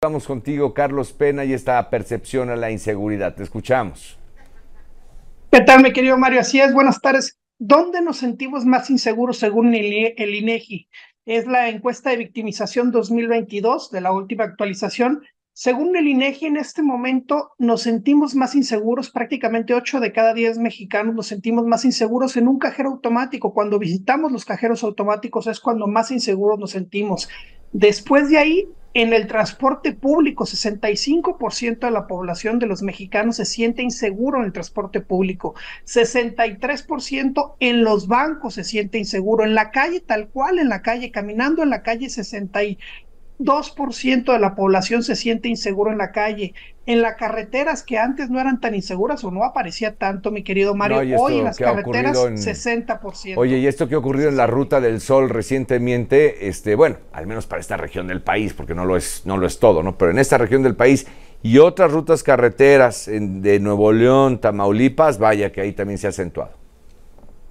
Vamos contigo, Carlos Pena, y esta percepción a la inseguridad. Te escuchamos. ¿Qué tal, mi querido Mario? Así es, buenas tardes. ¿Dónde nos sentimos más inseguros según el, el INEGI? Es la encuesta de victimización 2022 de la última actualización. Según el INEGI, en este momento nos sentimos más inseguros, prácticamente 8 de cada 10 mexicanos nos sentimos más inseguros en un cajero automático. Cuando visitamos los cajeros automáticos es cuando más inseguros nos sentimos. Después de ahí, en el transporte público, 65% de la población de los mexicanos se siente inseguro en el transporte público, 63% en los bancos se siente inseguro, en la calle tal cual, en la calle, caminando en la calle, 62% de la población se siente inseguro en la calle. En las carreteras que antes no eran tan inseguras o no aparecía tanto, mi querido Mario, hoy en las carreteras 60%. Oye, y esto que ha ocurrido en la Ruta del Sol recientemente, este, bueno, al menos para esta región del país, porque no lo es, no lo es todo, ¿no? Pero en esta región del país y otras rutas carreteras de Nuevo León, Tamaulipas, vaya que ahí también se ha acentuado.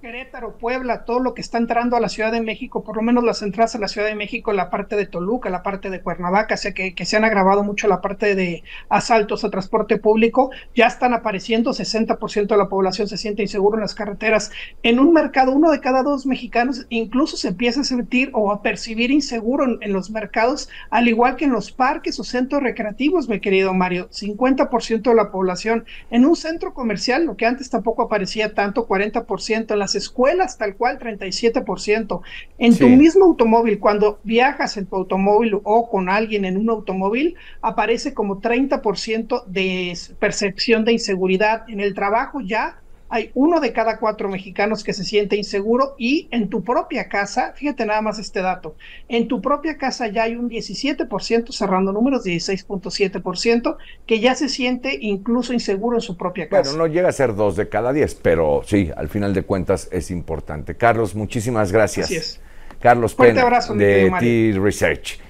Querétaro, Puebla, todo lo que está entrando a la Ciudad de México, por lo menos las entradas a la Ciudad de México, la parte de Toluca, la parte de Cuernavaca, o sea que, se han agravado mucho la parte de asaltos a transporte público, ya están apareciendo, 60% de la población se siente inseguro en las carreteras. En un mercado, uno de cada dos mexicanos incluso se empieza a sentir o a percibir inseguro en, en los mercados, al igual que en los parques o centros recreativos, mi querido Mario, 50% de la población. En un centro comercial, lo que antes tampoco aparecía tanto, 40% en las escuelas tal cual 37%. En tu mismo automóvil, cuando viajas en tu automóvil o con alguien en un automóvil, aparece como 30% de percepción de inseguridad. En el trabajo ya hay uno de cada cuatro mexicanos que se siente inseguro y en tu propia casa, fíjate nada más este dato, en tu propia casa ya hay un 17%, cerrando números, 16.7%, que ya se siente incluso inseguro en su propia casa. Bueno, no llega a ser dos de cada diez, pero sí, al final de cuentas es importante. Carlos, muchísimas gracias. Así es. Carlos Pena, de T-Research.